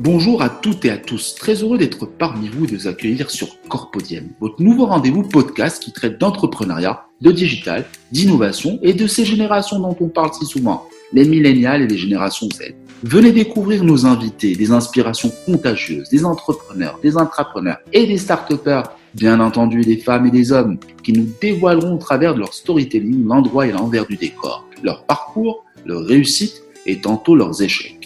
Bonjour à toutes et à tous, très heureux d'être parmi vous et de vous accueillir sur Corpodium, votre nouveau rendez-vous podcast qui traite d'entrepreneuriat, de digital, d'innovation et de ces générations dont on parle si souvent, les millénials et les générations Z. Venez découvrir nos invités, des inspirations contagieuses, des entrepreneurs, des intrapreneurs et des start bien entendu des femmes et des hommes, qui nous dévoileront au travers de leur storytelling l'endroit et l'envers du décor, leur parcours, leurs réussites et tantôt leurs échecs.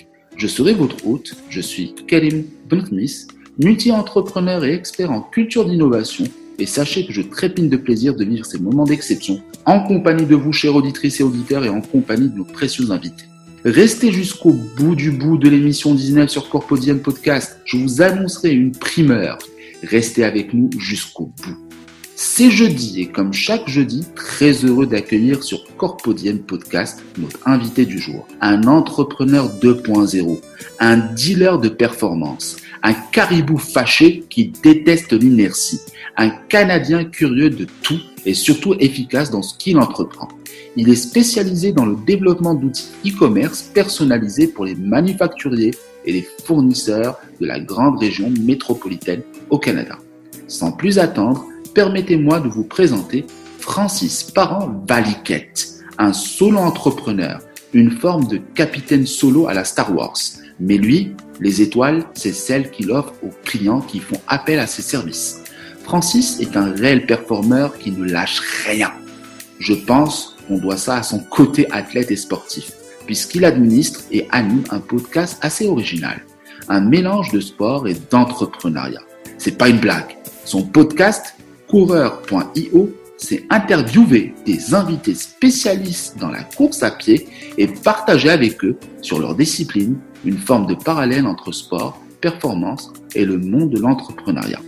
Je serai votre hôte, je suis Karim Bunkmis, multi-entrepreneur et expert en culture d'innovation et sachez que je trépine de plaisir de vivre ces moments d'exception en compagnie de vous, chers auditrices et auditeurs, et en compagnie de nos précieux invités. Restez jusqu'au bout du bout de l'émission 19 sur Corpodium Podcast. Je vous annoncerai une primeur. Restez avec nous jusqu'au bout. C'est jeudi et comme chaque jeudi, très heureux d'accueillir sur Corpodium Podcast notre invité du jour, un entrepreneur 2.0, un dealer de performance, un caribou fâché qui déteste l'inertie, un Canadien curieux de tout et surtout efficace dans ce qu'il entreprend. Il est spécialisé dans le développement d'outils e-commerce personnalisés pour les manufacturiers et les fournisseurs de la grande région métropolitaine au Canada. Sans plus attendre, permettez-moi de vous présenter Francis Parent-Valiquette, un solo entrepreneur, une forme de capitaine solo à la Star Wars. Mais lui, les étoiles, c'est celles qu'il offre aux clients qui font appel à ses services. Francis est un réel performeur qui ne lâche rien. Je pense qu'on doit ça à son côté athlète et sportif, puisqu'il administre et anime un podcast assez original, un mélange de sport et d'entrepreneuriat. C'est pas une blague. Son podcast, coureur.io, c'est interviewer des invités spécialistes dans la course à pied et partager avec eux sur leur discipline une forme de parallèle entre sport, performance et le monde de l'entrepreneuriat.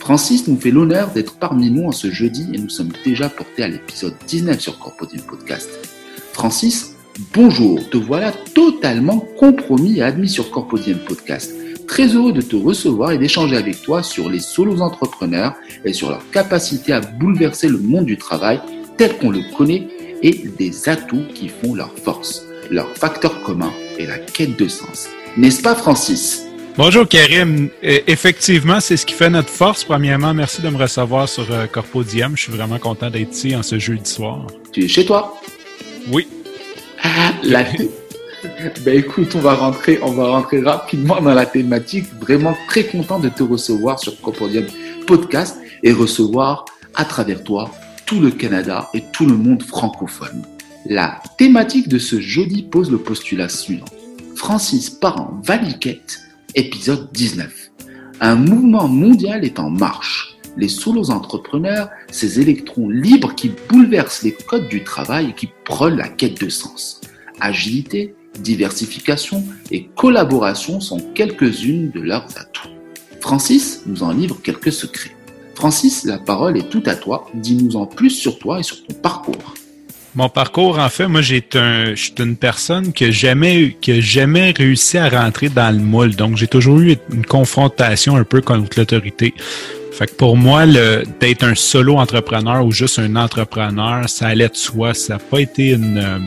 Francis nous fait l'honneur d'être parmi nous en ce jeudi et nous sommes déjà portés à l'épisode 19 sur Corpodium Podcast. Francis, bonjour, te voilà totalement compromis et admis sur Corpodium Podcast. Très heureux de te recevoir et d'échanger avec toi sur les solos entrepreneurs et sur leur capacité à bouleverser le monde du travail tel qu'on le connaît et des atouts qui font leur force, leur facteur commun et la quête de sens. N'est-ce pas Francis? Bonjour Karim. Effectivement, c'est ce qui fait notre force. Premièrement, merci de me recevoir sur euh, Corpodium. Je suis vraiment content d'être ici en ce jeudi soir. Tu es chez toi? Oui. la... ben écoute, on va rentrer, on va rentrer rapidement dans la thématique. Vraiment très content de te recevoir sur Corpodium Podcast et recevoir à travers toi tout le Canada et tout le monde francophone. La thématique de ce jeudi pose le postulat suivant. Francis Parent Valiquette épisode 19. Un mouvement mondial est en marche. Les solos entrepreneurs, ces électrons libres qui bouleversent les codes du travail et qui prônent la quête de sens. Agilité, diversification et collaboration sont quelques-unes de leurs atouts. Francis nous en livre quelques secrets. Francis, la parole est tout à toi. Dis-nous en plus sur toi et sur ton parcours. Mon parcours, en fait, moi, j'ai une personne qui n'a jamais, jamais réussi à rentrer dans le moule. Donc, j'ai toujours eu une confrontation un peu contre l'autorité. Fait que pour moi, d'être un solo entrepreneur ou juste un entrepreneur, ça allait de soi. Ça n'a pas été une, euh,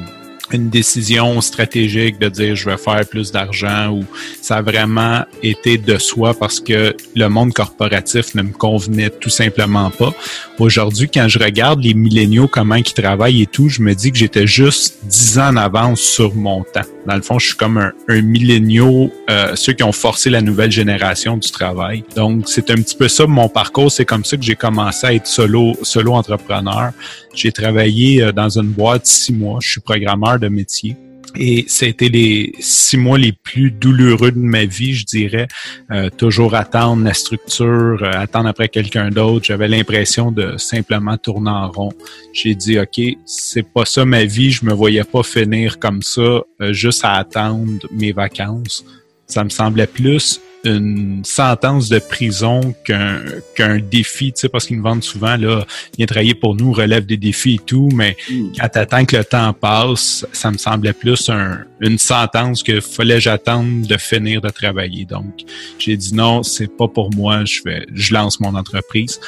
une décision stratégique de dire je vais faire plus d'argent ou ça a vraiment été de soi parce que le monde corporatif ne me convenait tout simplement pas. Aujourd'hui, quand je regarde les milléniaux, comment ils travaillent et tout, je me dis que j'étais juste dix ans en avance sur mon temps. Dans le fond, je suis comme un, un milléniaux, euh, ceux qui ont forcé la nouvelle génération du travail. Donc, c'est un petit peu ça mon parcours. C'est comme ça que j'ai commencé à être solo, solo entrepreneur. J'ai travaillé euh, dans une boîte six mois. Je suis programmeur métier. Et c'était les six mois les plus douloureux de ma vie, je dirais. Euh, toujours attendre la structure, euh, attendre après quelqu'un d'autre. J'avais l'impression de simplement tourner en rond. J'ai dit, OK, c'est pas ça ma vie. Je me voyais pas finir comme ça, juste à attendre mes vacances. Ça me semblait plus une sentence de prison qu'un qu'un défi, tu sais, parce qu'ils nous vendent souvent, là, viens travailler pour nous, relève des défis et tout, mais mm. quand t'attends que le temps passe, ça me semblait plus un, une sentence que fallait j'attendre de finir de travailler. Donc, j'ai dit non, c'est pas pour moi, je vais, je lance mon entreprise.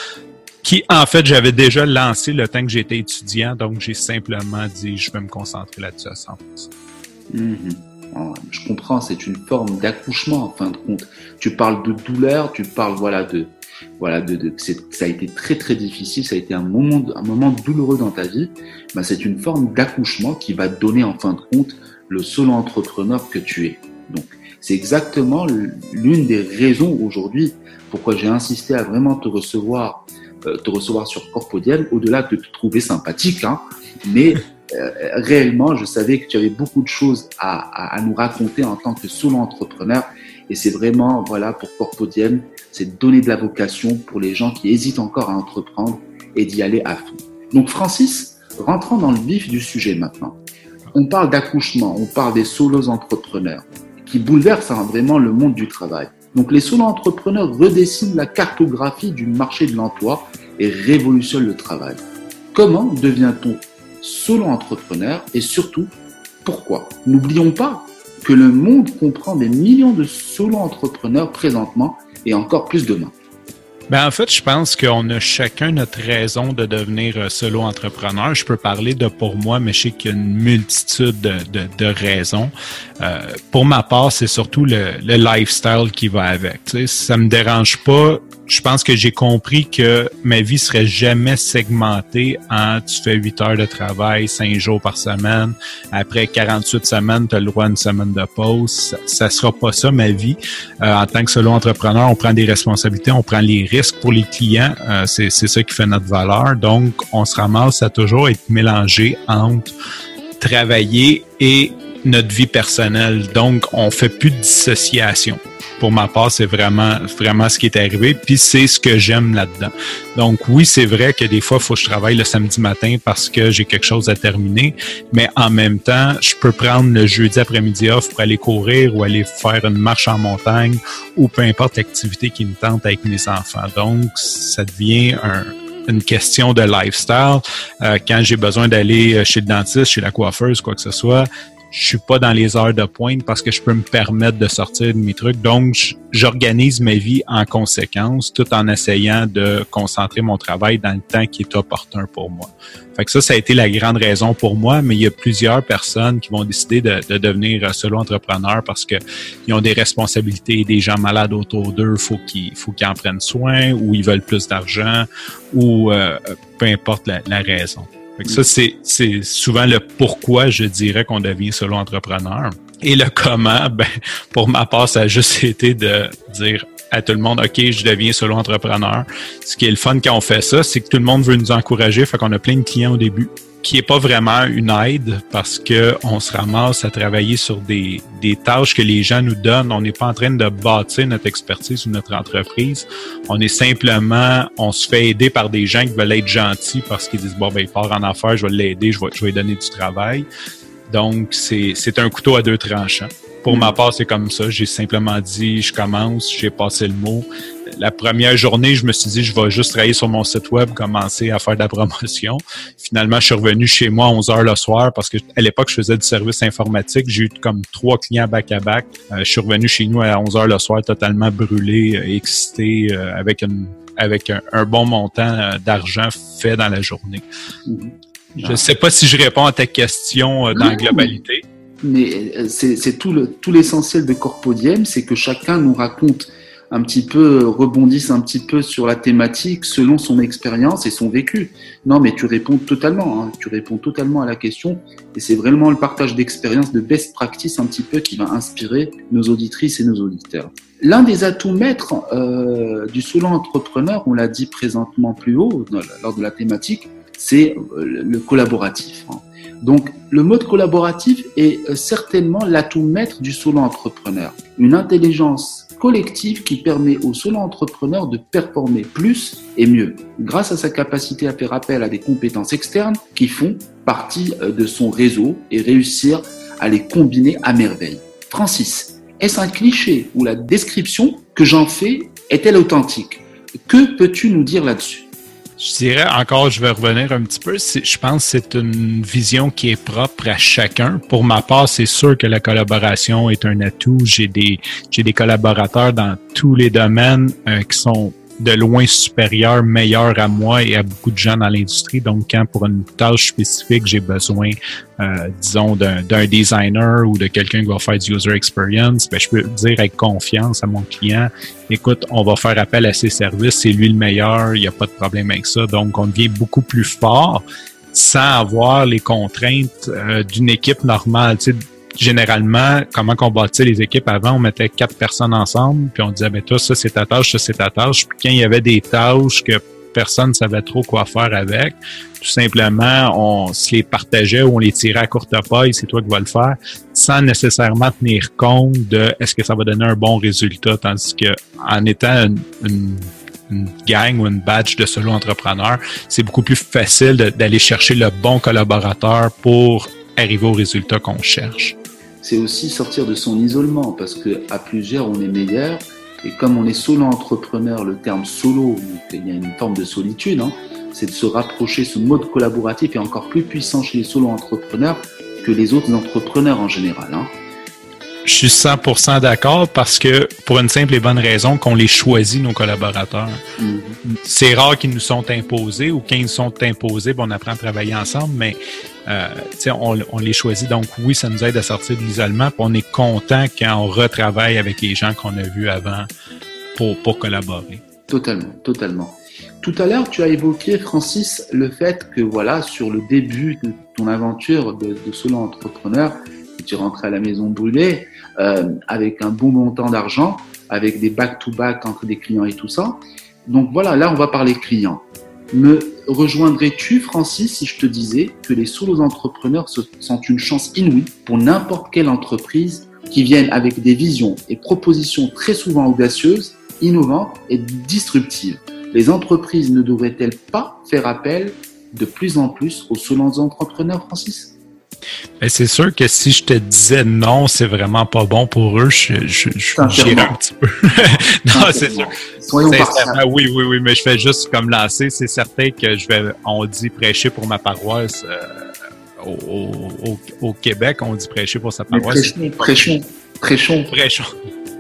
Qui, en fait, j'avais déjà lancé le temps que j'étais étudiant, donc j'ai simplement dit, je vais me concentrer là-dessus à 100%. Mm-hmm. Je comprends, c'est une forme d'accouchement en fin de compte. Tu parles de douleur, tu parles voilà de voilà de, de ça a été très très difficile, ça a été un moment un moment douloureux dans ta vie. Ben, c'est une forme d'accouchement qui va donner en fin de compte le solo entrepreneur que tu es. Donc c'est exactement l'une des raisons aujourd'hui pourquoi j'ai insisté à vraiment te recevoir euh, te recevoir sur Corpodium, au-delà de te trouver sympathique, hein, mais euh, réellement, je savais que tu avais beaucoup de choses à, nous raconter en tant que solo entrepreneur. Et c'est vraiment, voilà, pour Corpodium, c'est donner de la vocation pour les gens qui hésitent encore à entreprendre et d'y aller à fond. Donc, Francis, rentrons dans le vif du sujet maintenant. On parle d'accouchement, on parle des solos entrepreneurs qui bouleversent hein, vraiment le monde du travail. Donc, les solo entrepreneurs redessinent la cartographie du marché de l'emploi et révolutionnent le travail. Comment devient-on solo entrepreneur et surtout pourquoi? N'oublions pas que le monde comprend des millions de solo entrepreneurs présentement et encore plus demain. Ben en fait, je pense qu'on a chacun notre raison de devenir euh, solo entrepreneur. Je peux parler de pour moi, mais je sais qu'il y a une multitude de, de, de raisons. Euh, pour ma part, c'est surtout le, le, lifestyle qui va avec. Tu sais, ça me dérange pas je pense que j'ai compris que ma vie serait jamais segmentée en tu fais 8 heures de travail, 5 jours par semaine. Après 48 semaines, tu as le droit à une semaine de pause. Ça, sera pas ça ma vie. Euh, en tant que solo entrepreneur, on prend des responsabilités, on prend les risques pour les clients. Euh, c'est ça qui fait notre valeur. Donc, on se ramasse à toujours être mélangé entre travailler et notre vie personnelle. Donc, on fait plus de dissociation pour ma part, c'est vraiment, vraiment ce qui est arrivé. Puis c'est ce que j'aime là-dedans. Donc oui, c'est vrai que des fois, il faut que je travaille le samedi matin parce que j'ai quelque chose à terminer. Mais en même temps, je peux prendre le jeudi après-midi off pour aller courir ou aller faire une marche en montagne ou peu importe l'activité qui me tente avec mes enfants. Donc, ça devient une question de lifestyle. Euh, quand j'ai besoin d'aller chez le dentiste, chez la coiffeuse, quoi que ce soit, je suis pas dans les heures de pointe parce que je peux me permettre de sortir de mes trucs. Donc, j'organise ma vie en conséquence, tout en essayant de concentrer mon travail dans le temps qui est opportun pour moi. Fait que ça, ça a été la grande raison pour moi, mais il y a plusieurs personnes qui vont décider de, de devenir solo entrepreneur parce que ils ont des responsabilités, des gens malades autour d'eux, faut qu'ils faut qu'ils en prennent soin, ou ils veulent plus d'argent, ou euh, peu importe la raison ça, c'est, souvent le pourquoi je dirais qu'on devient solo entrepreneur. Et le comment, ben, pour ma part, ça a juste été de dire à tout le monde, OK, je deviens solo entrepreneur. Ce qui est le fun quand on fait ça, c'est que tout le monde veut nous encourager, fait qu'on a plein de clients au début qui est pas vraiment une aide parce que on se ramasse à travailler sur des, des tâches que les gens nous donnent. On n'est pas en train de bâtir notre expertise ou notre entreprise. On est simplement, on se fait aider par des gens qui veulent être gentils parce qu'ils disent bon ben il part en affaires, je vais l'aider, je vais, je vais lui donner du travail. Donc c'est c'est un couteau à deux tranchants. Pour ma part, c'est comme ça. J'ai simplement dit, je commence, j'ai passé le mot. La première journée, je me suis dit, je vais juste travailler sur mon site web, commencer à faire de la promotion. Finalement, je suis revenu chez moi à 11 heures le soir parce que à l'époque, je faisais du service informatique. J'ai eu comme trois clients back-à-back. Euh, je suis revenu chez nous à 11 heures le soir, totalement brûlé, euh, excité, euh, avec une avec un, bon montant d'argent fait dans la journée. Mm-hmm. Je ne sais pas si je réponds à ta question dans la globalité mais euh, c'est tout l'essentiel de Corpodium, c'est que chacun nous raconte un petit peu, rebondisse un petit peu sur la thématique selon son expérience et son vécu. Non, mais tu réponds totalement, hein, tu réponds totalement à la question et c'est vraiment le partage d'expérience, de best practice un petit peu qui va inspirer nos auditrices et nos auditeurs. L'un des atouts maîtres euh, du solo entrepreneur, on l'a dit présentement plus haut lors de la thématique, c'est euh, le collaboratif. Hein. Donc, le mode collaboratif est euh, certainement l'atout maître du solo entrepreneur. Une intelligence collective qui permet au solo entrepreneur de performer plus et mieux grâce à sa capacité à faire appel à des compétences externes qui font partie euh, de son réseau et réussir à les combiner à merveille. Francis, est-ce un cliché ou la description que j'en fais est-elle authentique? Que peux-tu nous dire là-dessus? Je dirais encore, je vais revenir un petit peu. Je pense que c'est une vision qui est propre à chacun. Pour ma part, c'est sûr que la collaboration est un atout. J'ai des, j'ai des collaborateurs dans tous les domaines euh, qui sont de loin supérieur, meilleur à moi et à beaucoup de gens dans l'industrie. Donc, quand pour une tâche spécifique, j'ai besoin, euh, disons, d'un designer ou de quelqu'un qui va faire du user experience, ben, je peux dire avec confiance à mon client, écoute, on va faire appel à ses services, c'est lui le meilleur, il n'y a pas de problème avec ça. Donc, on devient beaucoup plus fort sans avoir les contraintes euh, d'une équipe normale. Généralement, comment on bâtissait les équipes avant, on mettait quatre personnes ensemble, puis on disait, ben toi, ça c'est ta tâche, ça c'est ta tâche. Puis quand il y avait des tâches que personne ne savait trop quoi faire avec, tout simplement, on se les partageait ou on les tirait à courte paille, c'est toi qui vas le faire, sans nécessairement tenir compte de est-ce que ça va donner un bon résultat, tandis que en étant une, une gang ou une badge de solo entrepreneur, c'est beaucoup plus facile d'aller chercher le bon collaborateur pour arriver au résultat qu'on cherche. C'est aussi sortir de son isolement parce que à plusieurs on est meilleur et comme on est solo entrepreneur, le terme solo, il y a une forme de solitude, hein, c'est de se rapprocher. Ce mode collaboratif est encore plus puissant chez les solo entrepreneurs que les autres entrepreneurs en général. Hein. Je suis 100% d'accord parce que pour une simple et bonne raison qu'on les choisit, nos collaborateurs. Mm-hmm. C'est rare qu'ils nous sont imposés ou qu'ils nous sont imposés, bon, on apprend à travailler ensemble, mais euh, on, on, les choisit. Donc oui, ça nous aide à sortir de l'isolement. On est content quand on retravaille avec les gens qu'on a vus avant pour, pour collaborer. Totalement, totalement. Tout à l'heure, tu as évoqué, Francis, le fait que voilà, sur le début de ton aventure de, de solo entrepreneur, tu rentrais à la maison brûlée euh, avec un bon montant d'argent, avec des back-to-back entre des clients et tout ça. Donc voilà, là on va parler clients. Me rejoindrais-tu, Francis, si je te disais que les solo entrepreneurs sont une chance inouïe pour n'importe quelle entreprise qui viennent avec des visions et propositions très souvent audacieuses, innovantes et disruptives? Les entreprises ne devraient-elles pas faire appel de plus en plus aux solo entrepreneurs, Francis? Ben, c'est sûr que si je te disais non, c'est vraiment pas bon pour eux, je, je, je un petit peu. non, c'est sûr. Soyons Oui, oui, oui, mais je fais juste comme lancer. C'est certain que je vais, on dit prêcher pour ma paroisse. Euh, au, au, Québec, on dit prêcher pour sa paroisse. prêchons, prêchons. Prêchons.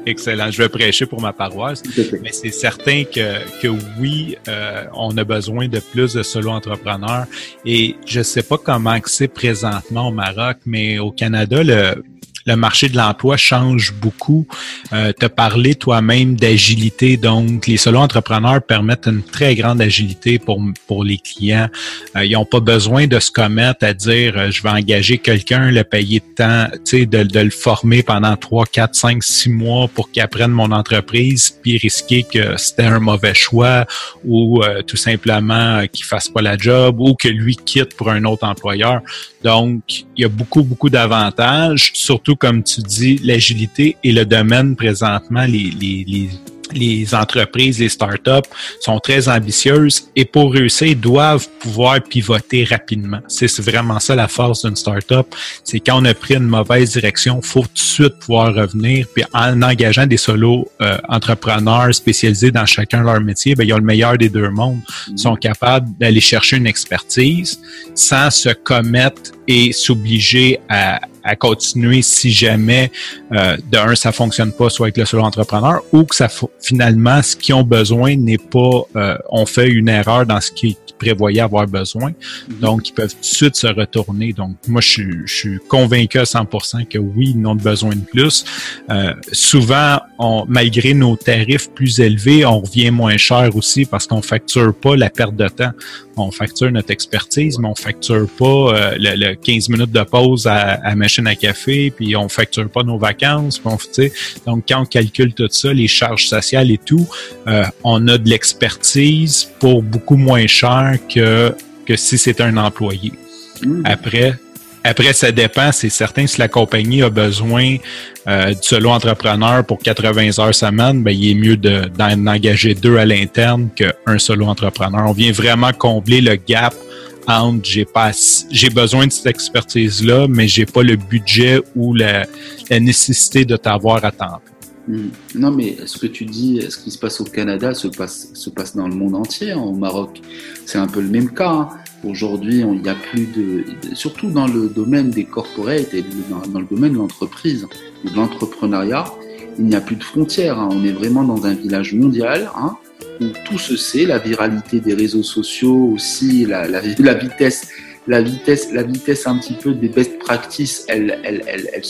Excellent. Je vais prêcher pour ma paroisse. Mais c'est certain que, que oui, euh, on a besoin de plus de solo entrepreneurs. Et je sais pas comment c'est présentement au Maroc, mais au Canada, le, le marché de l'emploi change beaucoup. Euh, tu as parlé toi-même d'agilité, donc les solo entrepreneurs permettent une très grande agilité pour, pour les clients. Euh, ils n'ont pas besoin de se commettre à dire euh, je vais engager quelqu'un, le payer de temps, de, de le former pendant 3, 4, 5, 6 mois pour qu'il apprenne mon entreprise, puis risquer que c'était un mauvais choix ou euh, tout simplement qu'il fasse pas la job ou que lui quitte pour un autre employeur. Donc, il y a beaucoup, beaucoup d'avantages, surtout comme tu dis, l'agilité et le domaine présentement, les, les, les les entreprises, les startups sont très ambitieuses et pour réussir, doivent pouvoir pivoter rapidement. C'est vraiment ça la force d'une startup. C'est quand on a pris une mauvaise direction, faut tout de suite pouvoir revenir. Puis en engageant des solos euh, entrepreneurs spécialisés dans chacun leur métier, ben, ils ont le meilleur des deux mondes. Ils sont capables d'aller chercher une expertise sans se commettre et s'obliger à, à continuer si jamais euh, de un ça fonctionne pas soit avec le solo entrepreneur ou que ça finalement ce qu'ils ont besoin n'est pas euh, on fait une erreur dans ce qu'ils prévoyaient avoir besoin mhm. donc ils peuvent tout de suite se retourner donc moi je, je suis convaincu à 100% que oui ils ont besoin de plus euh, souvent on, malgré nos tarifs plus élevés on revient moins cher aussi parce qu'on facture pas la perte de temps on facture notre expertise mais on facture pas euh, le, 15 minutes de pause à, à machine à café, puis on facture pas nos vacances. On, donc, quand on calcule tout ça, les charges sociales et tout, euh, on a de l'expertise pour beaucoup moins cher que, que si c'était un employé. Mmh. Après, après, ça dépend. C'est certain si la compagnie a besoin euh, du solo entrepreneur pour 80 heures semaine, ben, il est mieux d'en engager deux à l'interne qu'un solo entrepreneur. On vient vraiment combler le gap entre j'ai pas j'ai besoin de cette expertise là mais j'ai pas le budget ou la, nécessité de t'avoir à temps hmm. Non, mais ce que tu dis, ce qui se passe au Canada se passe, se passe dans le monde entier. Hein. Au Maroc, c'est un peu le même cas. Hein. Aujourd'hui, il n'y a plus de, surtout dans le domaine des corporates et dans, le domaine de l'entreprise, de l'entrepreneuriat, il n'y a plus de frontières. Hein. On est vraiment dans un village mondial. Où tout se sait, la viralité des réseaux sociaux aussi, la, vitesse la vitesse, la vitesse un petit peu des best practices, elle, elle, elle, elle,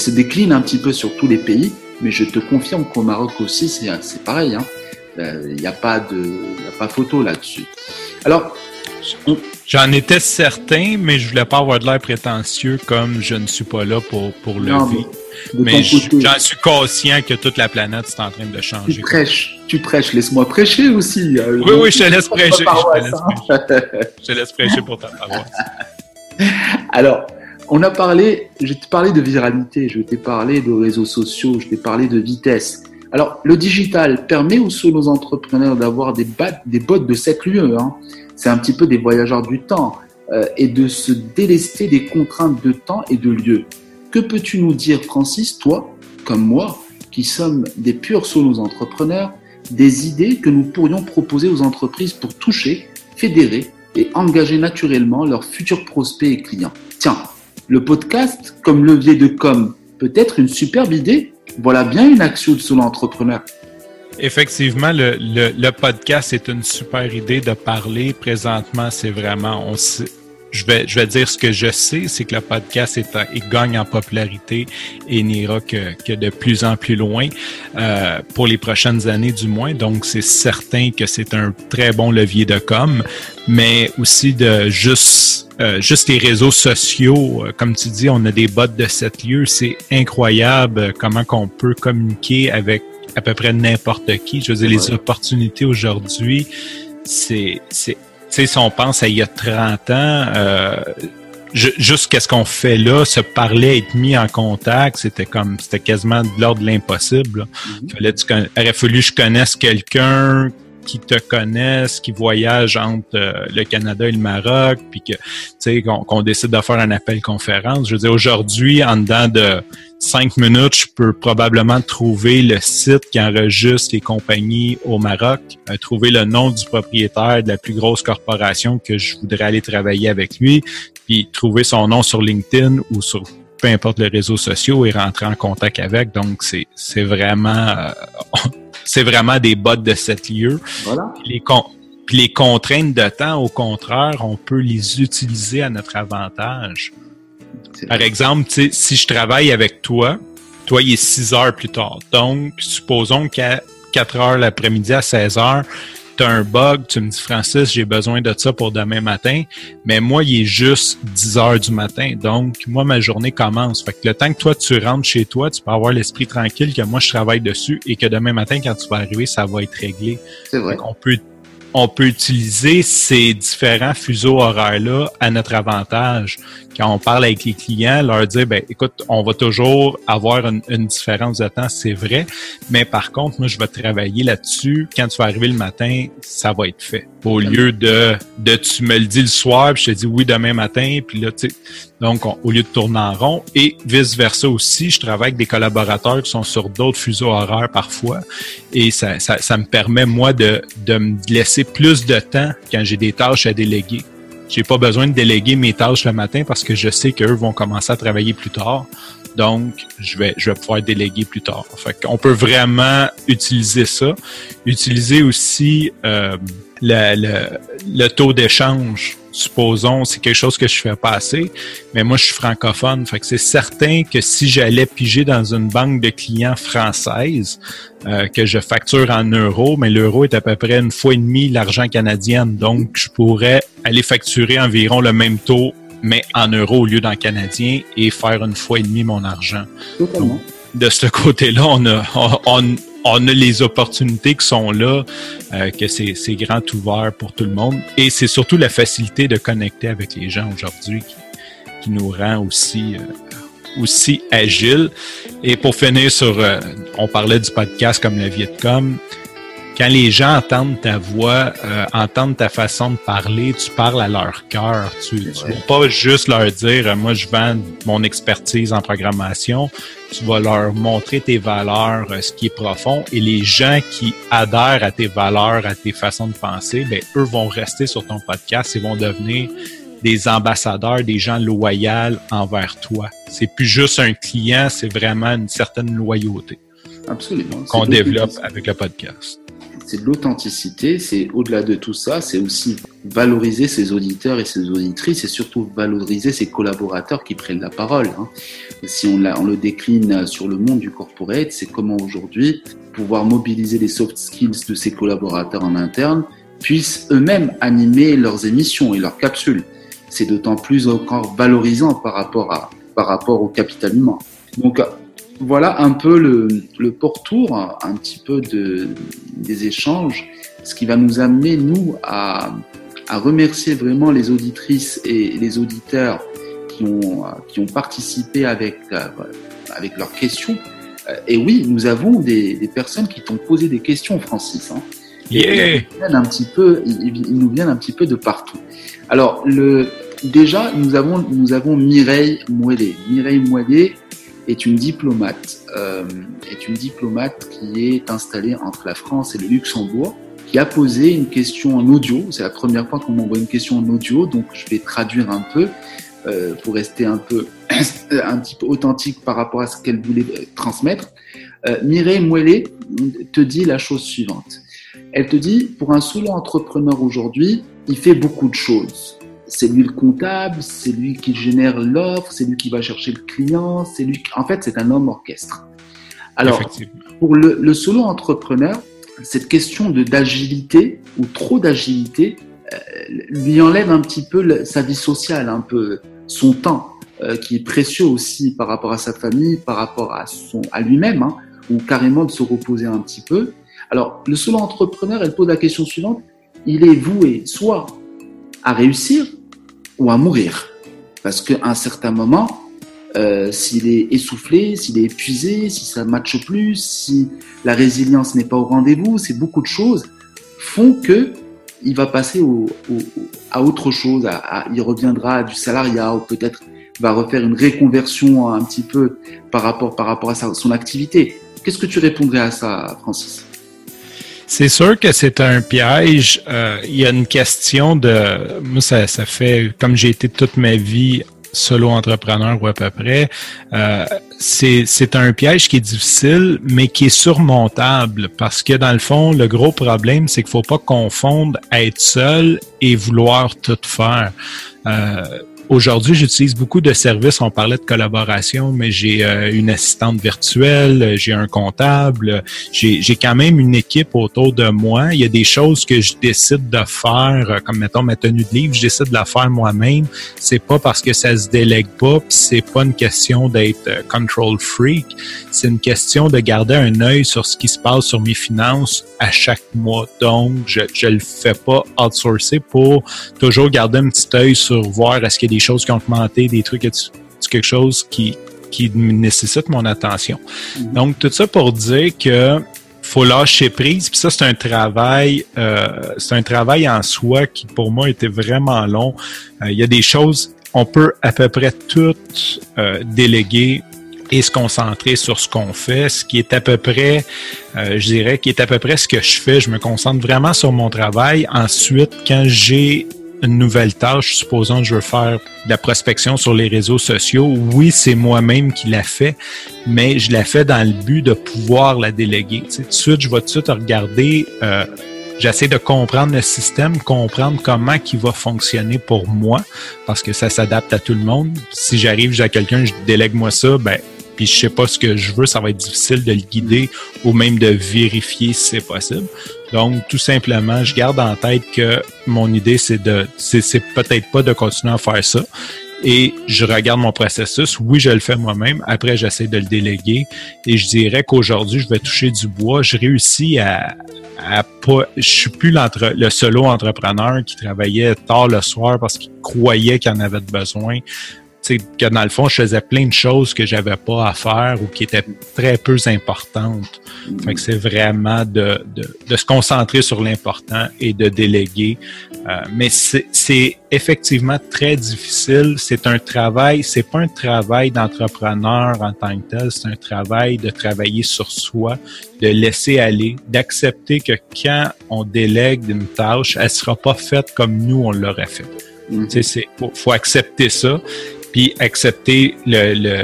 se, décline un petit peu sur tous les pays, mais je te confirme qu'au Maroc aussi, c'est pareil. Il hein. n'y a pas de, y a pas photo là-dessus. Alors, J'en étais certain, mais je voulais pas avoir de l'air prétentieux comme je ne suis pas là pour, pour le vivre. Mais j'en suis conscient que toute la planète est en train de changer. Tu prêches, tu prêches. Laisse-moi prêcher aussi. Euh, oui, oui, je te laisse prêcher. Je te laisse prêcher. pour ta paroisse. Alors, on a parlé, je t'ai parlé de viralité, je t'ai parlé de réseaux sociaux, je t'ai parlé de vitesse. Alors, le digital permet aussi aux entrepreneurs d'avoir des, des bottes de cette lieu. Hein. C'est un petit peu des voyageurs du temps euh, et de se délester des contraintes de temps et de lieu. Que peux-tu nous dire, Francis, toi, comme moi, qui sommes des purs solos entrepreneurs, des idées que nous pourrions proposer aux entreprises pour toucher, fédérer et engager naturellement leurs futurs prospects et clients? Tiens, le podcast comme levier de com peut être une superbe idée. Voilà bien une action de solo entrepreneur. Effectivement, le, le, podcast est une super idée de parler. Présentement, c'est vraiment, on je vais, je vais dire ce que je sais, c'est que le podcast est, il gagne en popularité et n'ira que, que de plus en plus loin euh, pour les prochaines années du moins. Donc, c'est certain que c'est un très bon levier de com, mais aussi de juste, euh, juste les réseaux sociaux. Euh, comme tu dis, on a des bots de sept lieux. C'est incroyable comment qu'on peut communiquer avec à peu près n'importe qui. Je veux dire, les opportunités aujourd'hui, c'est, c'est, tu sais, si on pense à il y a 30 ans, euh, juste qu'est-ce qu'on fait là, se parler, être mis en contact, c'était comme, c'était quasiment de l'ordre de l'impossible. Il mm-hmm. fallait, aurait fallu que je connaisse quelqu'un qui te connaissent, qui voyagent entre euh, le Canada et le Maroc, puis que tu sais qu'on décide de faire un appel conférence. Je veux dire, aujourd'hui, en dedans de cinq minutes, je peux probablement trouver le site qui enregistre les compagnies au Maroc, euh, trouver le nom du propriétaire de la plus grosse corporation que je voudrais aller travailler avec lui, puis trouver son nom sur LinkedIn ou sur peu importe le réseau social et rentrer en contact avec. Donc, c'est, c'est vraiment euh, c'est vraiment des bottes de sept lieux. Voilà. Les, puis les contraintes de temps, au contraire, on peut les utiliser à notre avantage. Par exemple, si je travaille avec toi, toi, il est 6 heures plus tard. Donc, supposons qu'à 4 heures l'après-midi à 16 heures, tu as un bug, tu me dis Francis, j'ai besoin de ça pour demain matin, mais moi, il est juste 10 heures du matin. Donc, moi, ma journée commence. Fait que le temps que toi, tu rentres chez toi, tu peux avoir l'esprit tranquille que moi, je travaille dessus et que demain matin, quand tu vas arriver, ça va être réglé. C'est vrai. On peut on peut utiliser ces différents fuseaux horaires-là à notre avantage. Quand on parle avec les clients, leur dire, ben, écoute, on va toujours avoir une, différence de temps, c'est vrai, mais par contre, moi, je vais travailler là-dessus. Quand tu vas arriver le matin, ça va être fait. Au lieu de, de tu me le dis le soir, puis je te dis oui demain matin, puis là, tu sais, donc au lieu de tourner en rond, et vice-versa aussi, je travaille avec des collaborateurs qui sont sur d'autres fuseaux horaires parfois, et ça, ça, ça me permet, moi, de, de me laisser plus de temps quand j'ai des tâches à déléguer. J'ai pas besoin de déléguer mes tâches le matin parce que je sais qu'eux vont commencer à travailler plus tard. Donc, je vais, je vais pouvoir déléguer plus tard. Fait qu'on peut vraiment utiliser ça. Utiliser aussi euh, le, le, taux d'échange. Supposons, c'est quelque chose que je fais pas assez, mais moi, je suis francophone. Fait que c'est certain que si j'allais piger dans une banque de clients française, euh, que je facture en euros, mais l'euro est à peu près une fois et demie l'argent canadien. Donc, je pourrais aller facturer environ le même taux, mais en euros au lieu d'en canadien et faire une fois et demie mon argent. de ce côté-là, on a, on, on a les opportunités qui sont là, euh, que c'est, grand ouvert pour tout le monde. Et c'est surtout la facilité de connecter avec les gens aujourd'hui qui, qui, nous rend aussi, euh, aussi agile. Et pour finir sur, euh, on parlait du podcast comme la Vietcom, quand les gens entendent ta voix, euh, entendent ta façon de parler, tu parles à leur cœur. Tu ne vas pas juste leur dire, euh, moi, je vends mon expertise en programmation. Tu vas leur montrer tes valeurs, euh, ce qui est profond. Et les gens qui adhèrent à tes valeurs, à tes façons de penser, ben, eux vont rester sur ton podcast et vont devenir des ambassadeurs, des gens loyaux envers toi. C'est plus juste un client, c'est vraiment une certaine loyauté. Absolument. Qu'on développe avec le podcast c'est de l'authenticité, c'est au-delà de tout ça, c'est aussi valoriser ses auditeurs et ses auditrices et surtout valoriser ses collaborateurs qui prennent la parole. Hein. Si on, on, le décline sur le monde du corporate, c'est comment aujourd'hui pouvoir mobiliser les soft skills de ses collaborateurs en interne puissent eux-mêmes animer leurs émissions et leurs capsules. C'est d'autant plus encore valorisant par rapport, à, par rapport au capital humain. Donc voilà un peu le, le pourtour, un petit peu de, des échanges, ce qui va nous amener, nous, à, à remercier vraiment les auditrices et les auditeurs qui ont, qui ont participé avec, avec leurs questions. Et oui, nous avons des, des personnes qui t'ont posé des questions, Francis. Hein. Yeah. Ils, viennent un petit peu, ils, nous viennent un petit peu de partout. Alors, le, déjà, nous avons, nous avons Mireille Mouellet. Mireille Mouellet, est une diplomate, euh, est une diplomate qui est installée entre la France et le Luxembourg, qui a posé une question en audio. C'est la première fois qu'on m'envoie une question en audio, donc je vais traduire un peu euh, pour rester un peu un petit peu authentique par rapport à ce qu'elle voulait euh, transmettre. Euh, Mireille Mouelet te dit la chose suivante. Elle te dit, pour un solo entrepreneur aujourd'hui, il fait beaucoup de choses c'est lui le comptable, c'est lui qui génère l'offre, c'est lui qui va chercher le client, c'est lui. En fait, c'est un homme orchestre. Alors, pour le, le, solo entrepreneur, cette question de d'agilité ou trop d'agilité euh, lui enlève un petit peu le, sa vie sociale, un peu son temps, euh, qui est précieux aussi par rapport à sa famille, par rapport à son à lui-même, hein, ou carrément de se reposer un petit peu. Alors, le solo entrepreneur, elle pose la question suivante il est voué soit à réussir ou à mourir. Parce qu'à un certain moment, euh, s'il est essoufflé, s'il est épuisé, si ça ne matche plus, si la résilience n'est pas au rendez-vous, c'est beaucoup de choses font que il va passer au, au, à autre chose, à, à, il reviendra à du salariat ou peut-être va refaire une réconversion un petit peu par rapport, par rapport à sa, son activité. Qu'est-ce que tu répondrais à ça, Francis? C'est sûr que c'est un piège. Euh, il y a une question de... Moi, ça, ça fait... Comme j'ai été toute ma vie solo entrepreneur ou à peu près, euh, c'est un piège qui est difficile, mais qui est surmontable parce que dans le fond, le gros problème, c'est qu'il faut pas confondre être seul et vouloir tout faire. Euh, Aujourd'hui, j'utilise beaucoup de services. On parlait de collaboration, mais j'ai euh, une assistante virtuelle, j'ai un comptable, j'ai quand même une équipe autour de moi. Il y a des choses que je décide de faire, euh, comme mettons ma tenue de livre, je décide de la faire moi-même. C'est pas parce que ça se délègue pas, c'est pas une question d'être euh, control freak. C'est une question de garder un œil sur ce qui se passe sur mes finances à chaque mois. Donc, je je le fais pas outsourcer pour toujours garder un petit œil sur voir est-ce qu'il choses qui ont augmenté, des trucs, quelque chose qui, qui nécessite mon attention? Mm-hmm. Donc, tout ça pour dire que faut lâcher prise. Puis ça, c'est un travail, euh, c'est un travail en soi qui, pour moi, était vraiment long. Euh, il y a des choses, on peut à peu près toutes euh, déléguer et se concentrer sur ce qu'on fait, ce qui est à peu près, je dirais, qui est à peu près ce que je fais. Je me concentre vraiment sur mon travail. Ensuite, quand j'ai une nouvelle tâche, supposons que je veux faire de la prospection sur les réseaux sociaux, oui, c'est moi-même qui la fait, mais je la fais dans le but de pouvoir la déléguer. Tu sais, de suite, je vais tout de suite regarder, euh, j'essaie de comprendre le système, comprendre comment il va fonctionner pour moi, parce que ça s'adapte à tout le monde. Si j'arrive, j'ai quelqu'un, je délègue moi ça, ben puis je sais pas ce que je veux, ça va être difficile de le guider ou même de vérifier si c'est possible. Donc, tout simplement, je garde en tête que mon idée, c'est de, c'est peut-être pas de continuer à faire ça. Et je regarde mon processus. Oui, je le fais moi-même. Après, j'essaie de le déléguer. Et je dirais qu'aujourd'hui, je vais toucher du bois. Je réussis à, à pas, je suis plus le solo entrepreneur qui travaillait tard le soir parce qu'il croyait qu'il en avait besoin que dans le fond, je faisais plein de choses que j'avais pas à faire ou qui étaient très peu importantes. Fait que c'est vraiment de, de, de, se concentrer sur l'important et de déléguer. Euh, mais c'est effectivement très difficile. C'est un travail, c'est pas un travail d'entrepreneur en tant que tel, c'est un travail de travailler sur soi, de laisser aller, d'accepter que quand on délègue une tâche, elle sera pas faite comme nous on l'aurait fait. Mm C'est faut, faut accepter ça puis accepter le, le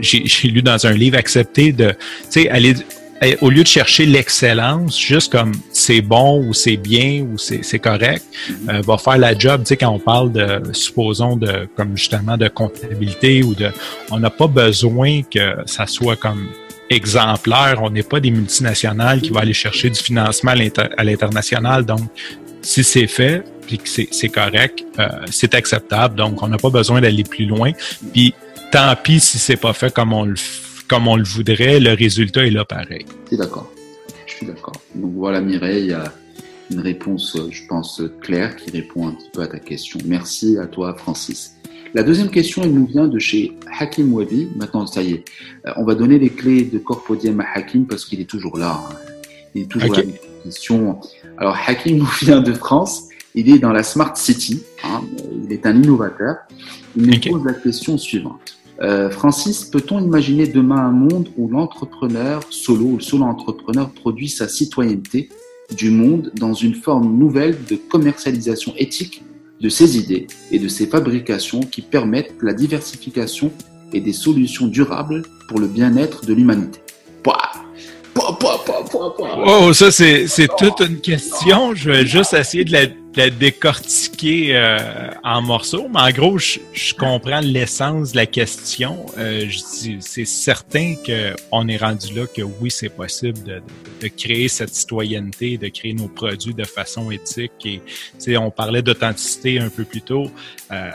j'ai lu dans un livre accepter de tu sais aller eh, au lieu de chercher l'excellence, juste comme c'est bon ou c'est bien ou c'est correct, mm-hmm. euh, va faire la job. Tu sais, quand on parle de, supposons, de comme justement de comptabilité ou de, on n'a pas besoin que ça soit comme exemplaire. On n'est pas des multinationales qui vont aller chercher du financement à l'international. Donc, si c'est fait, puis que c'est correct, euh, c'est acceptable. Donc, on n'a pas besoin d'aller plus loin. Puis, tant pis si c'est pas fait comme on le comme on le voudrait, le résultat est là pareil. C'est d'accord. Je suis d'accord. Donc voilà, Mireille, il y a une réponse, je pense, claire qui répond un petit peu à ta question. Merci à toi, Francis. La deuxième question, elle nous vient de chez Hakim Wabi. Maintenant, ça y est, euh, on va donner les clés de Corpodium à Hakim parce qu'il est toujours là. Hein. Il est toujours là. Question. Alors, Hakim nous vient de France. Il est dans la Smart City. Hein. Il est un innovateur. Il nous pose la question suivante. Euh, Francis, peut-on imaginer demain un monde où l'entrepreneur solo ou le solo-entrepreneur produit sa citoyenneté du monde dans une forme nouvelle de commercialisation éthique de ses idées et de ses fabrications qui permettent la diversification et des solutions durables pour le bien-être de l'humanité? Oh, ça, c'est, c'est toute une question. Je vais juste essayer de la, décortiquer euh, en morceaux. Mais en gros, je, comprends l'essence de la question. Euh, c'est certain qu'on est rendu là que oui, c'est possible de, de, créer cette citoyenneté, de créer nos produits de façon éthique. Et on parlait d'authenticité un peu plus tôt. Euh,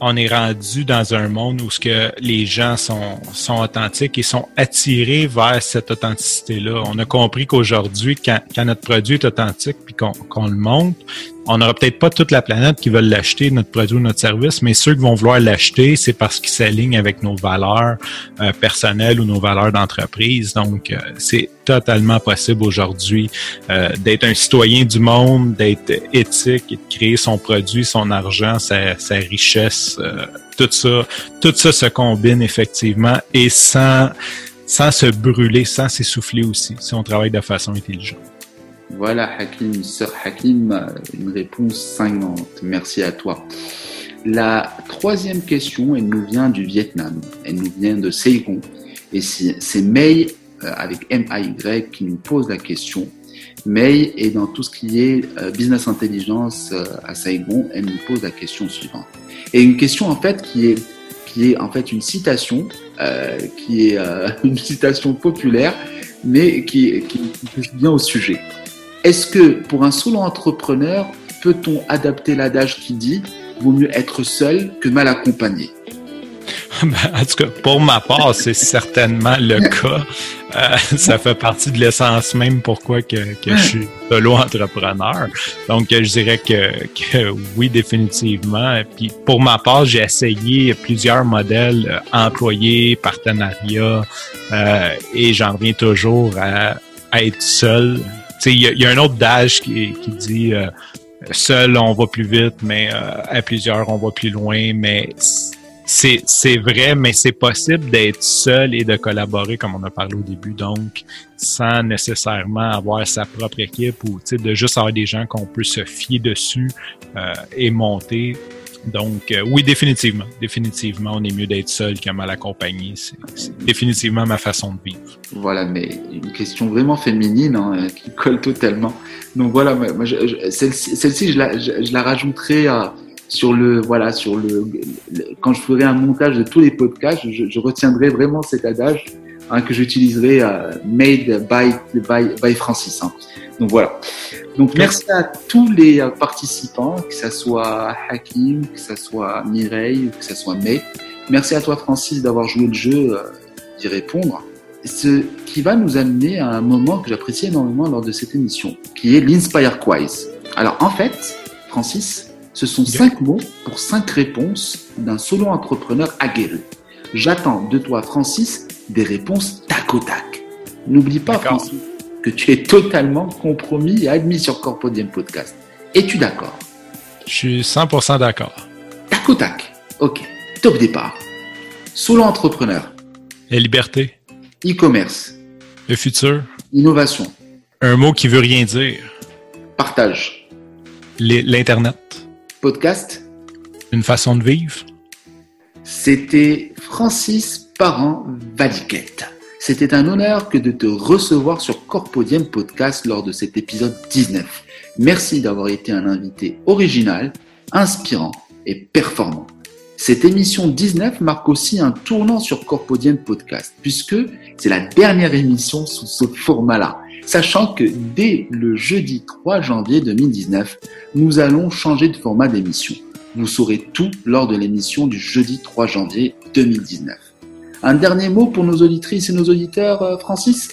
on est rendu dans un monde où ce que les gens sont, sont authentiques et sont attirés vers cette authenticité-là. On a compris qu'aujourd'hui, quand, quand, notre produit est authentique puis qu'on le montre, on n'aura peut-être pas toute la planète qui veulent l'acheter, notre produit ou notre service, mais ceux qui vont vouloir l'acheter, c'est parce qu'ils s'alignent avec nos valeurs euh, personnelles ou nos valeurs d'entreprise. Donc, euh, c'est totalement possible aujourd'hui euh, d'être un citoyen du monde, d'être éthique et de créer son produit, son argent, sa, sa richesse. tout ça, tout ça se combine effectivement et sans, sans se brûler, sans s'essouffler aussi, si on travaille de façon intelligente. Voilà, Hakim, Sœur Hakim, une réponse cinglante. Merci à toi. La troisième question, elle nous vient du Vietnam. Elle nous vient de Saigon. Et c'est May, euh, avec M-A-Y, qui nous pose la question. May est dans tout ce qui est euh, business intelligence euh, à Saigon. Elle nous pose la question suivante. Et une question, en fait, qui est, qui est en fait une citation, qui est une citation populaire, mais qui, qui, qui bien au sujet. Est-ce que pour un solo entrepreneur, peut-on adapter l'adage qui dit vaut mieux être seul que mal accompagné ben, en tout cas, pour ma part, c'est certainement le cas. Euh, ça fait partie de l'essence même pourquoi que, je suis solo entrepreneur. Donc, je dirais que, oui, définitivement. Puis pour ma part, j'ai essayé plusieurs modèles euh, employés, partenariats, euh, et j'en reviens toujours à être seul il y, a un autre d'âge qui, dit euh, seul on va plus vite, mais euh, à plusieurs on va plus loin. Mais c'est vrai, mais c'est possible d'être seul et de collaborer comme on a parlé au début, donc sans nécessairement avoir sa propre équipe ou de juste avoir des gens qu'on peut se fier dessus euh, et monter. Donc, euh, oui, définitivement. Définitivement, on est mieux d'être seul qu'à mal accompagné. C'est définitivement ma façon de vivre. Voilà, mais une question vraiment féminine hein, qui colle totalement. Donc voilà, celle-ci, je, la, je, la rajouterai euh, sur le, voilà, sur le, quand je ferai un montage de tous les podcasts, je retiendrai vraiment cet adage hein, que j'utiliserai euh, made by, by, by Francis. Hein. Donc voilà. Donc merci à tous les euh, participants, que ce soit Hakim, que ce soit Mireille, que ce soit May. Merci à toi Francis d'avoir joué le jeu, euh, d'y répondre. Ce qui va nous amener à un moment que j'apprécie énormément lors de cette émission, qui est l'Inspire Quiz. Alors en fait, Francis, ce sont cinq mots pour cinq réponses d'un solo entrepreneur aguerri. J'attends de toi, Francis, des réponses tac au tac. N'oublie pas, Francis, que tu es totalement compromis et admis sur Corpodium Podcast. Es-tu d'accord? Je suis 100% d'accord. Tac au tac. Ok. Top départ. Solo entrepreneur. La liberté. E-commerce. Le futur. Innovation. Un mot qui veut rien dire. Partage. L'Internet. Podcast. Une façon de vivre. C'était Francis Parent Valiquette. C'était un honneur que de te recevoir sur Corpodium Podcast lors de cet épisode 19. Merci d'avoir été un invité original, inspirant et performant. Cette émission 19 marque aussi un tournant sur Corpodium Podcast, puisque c'est la dernière émission sous ce format-là, sachant que dès le jeudi 3 janvier 2019, nous allons changer de format d'émission. Vous saurez tout lors de l'émission du jeudi 3 janvier 2019. Un dernier mot pour nos auditrices et nos auditeurs, euh, Francis?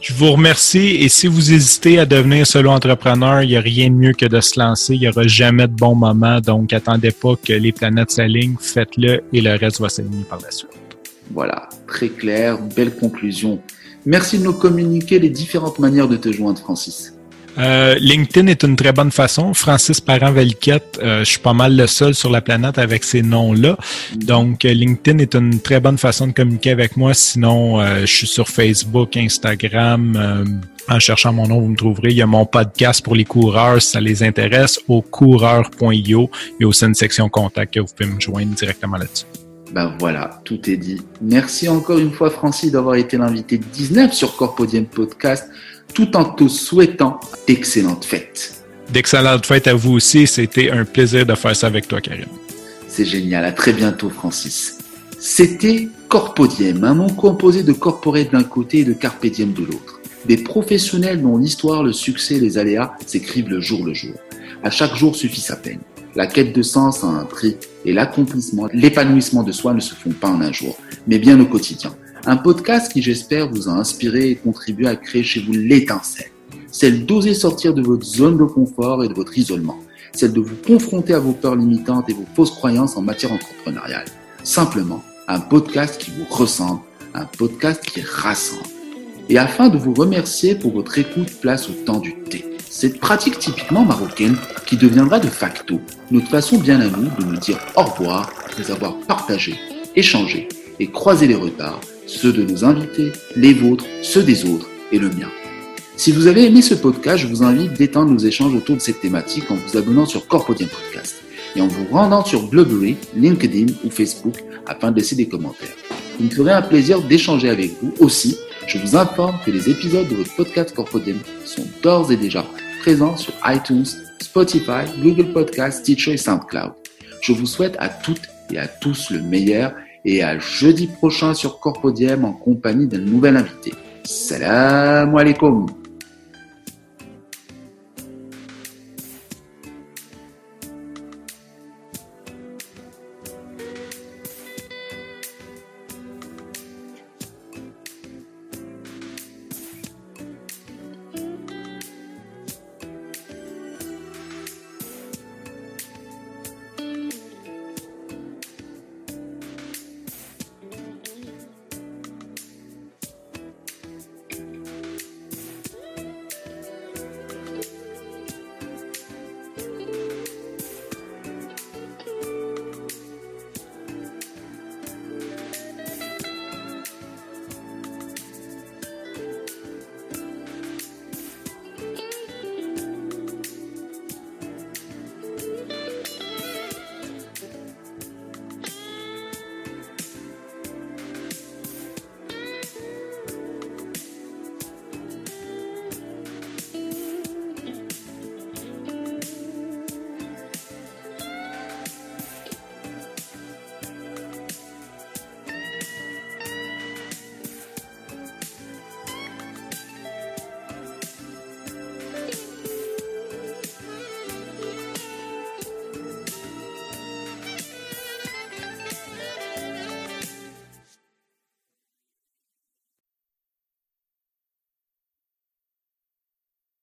Je vous remercie et si vous hésitez à devenir solo entrepreneur, il n'y a rien de mieux que de se lancer. Il n'y aura jamais de bon moment, donc attendez pas que les planètes s'alignent, faites-le et le reste va s'aligner par la suite. Voilà, très clair, belle conclusion. Merci de nous communiquer les différentes manières de te joindre, Francis. Euh, LinkedIn est une très bonne façon. Francis Parent-Velquette, euh, je suis pas mal le seul sur la planète avec ces noms-là. Donc, euh, LinkedIn est une très bonne façon de communiquer avec moi. Sinon, je suis sur Facebook, Instagram. en cherchant mon nom, vous me trouverez. Il y a mon podcast pour les coureurs, si ça les intéresse, au coureur.io. Il y a aussi une section contact que vous pouvez me joindre directement là-dessus. Ben voilà, tout est dit. Merci encore une fois, Francis, d'avoir été l'invité 19 sur Corpodium Podcast tout en te souhaitant d'excellentes fêtes. D'excellentes fêtes à vous aussi. C'était un plaisir de faire ça avec toi, Karim. C'est génial. À très bientôt, Francis. C'était Corpodium, un mot composé de corporate d'un côté et de carpe de l'autre. Des professionnels dont l'histoire, le succès et les aléas s'écrivent le jour le jour. À chaque jour suffit sa peine. La quête de sens a un prix et l'accomplissement, l'épanouissement de soi ne se font pas en un jour, mais bien au quotidien. Un podcast qui, j'espère, vous a inspiré et contribué à créer chez vous l'étincelle. Celle d'oser sortir de votre zone de confort et de votre isolement. Celle de vous confronter à vos peurs limitantes et vos fausses croyances en matière entrepreneuriale. Simplement, un podcast qui vous ressemble, un podcast qui rassemble. Et afin de vous remercier pour votre écoute, place au temps du thé. Cette pratique typiquement marocaine qui deviendra de facto notre façon bien à nous de nous dire au revoir après avoir partagé, échangé et croisé les retards ceux de nos invités, les vôtres, ceux des autres et le mien. Si vous avez aimé ce podcast, je vous invite d'étendre nos échanges autour de cette thématique en vous abonnant sur Corpodium Podcast et en vous rendant sur Blueberry, LinkedIn ou Facebook afin de laisser des commentaires. Il me ferait un plaisir d'échanger avec vous. Aussi, je vous informe que les épisodes de votre podcast Corpodium sont d'ores et déjà présents sur iTunes, Spotify, Google Podcasts, Stitcher et SoundCloud. Je vous souhaite à toutes et à tous le meilleur et à jeudi prochain sur Corpodium en compagnie d'un nouvel invité. Salam alaikum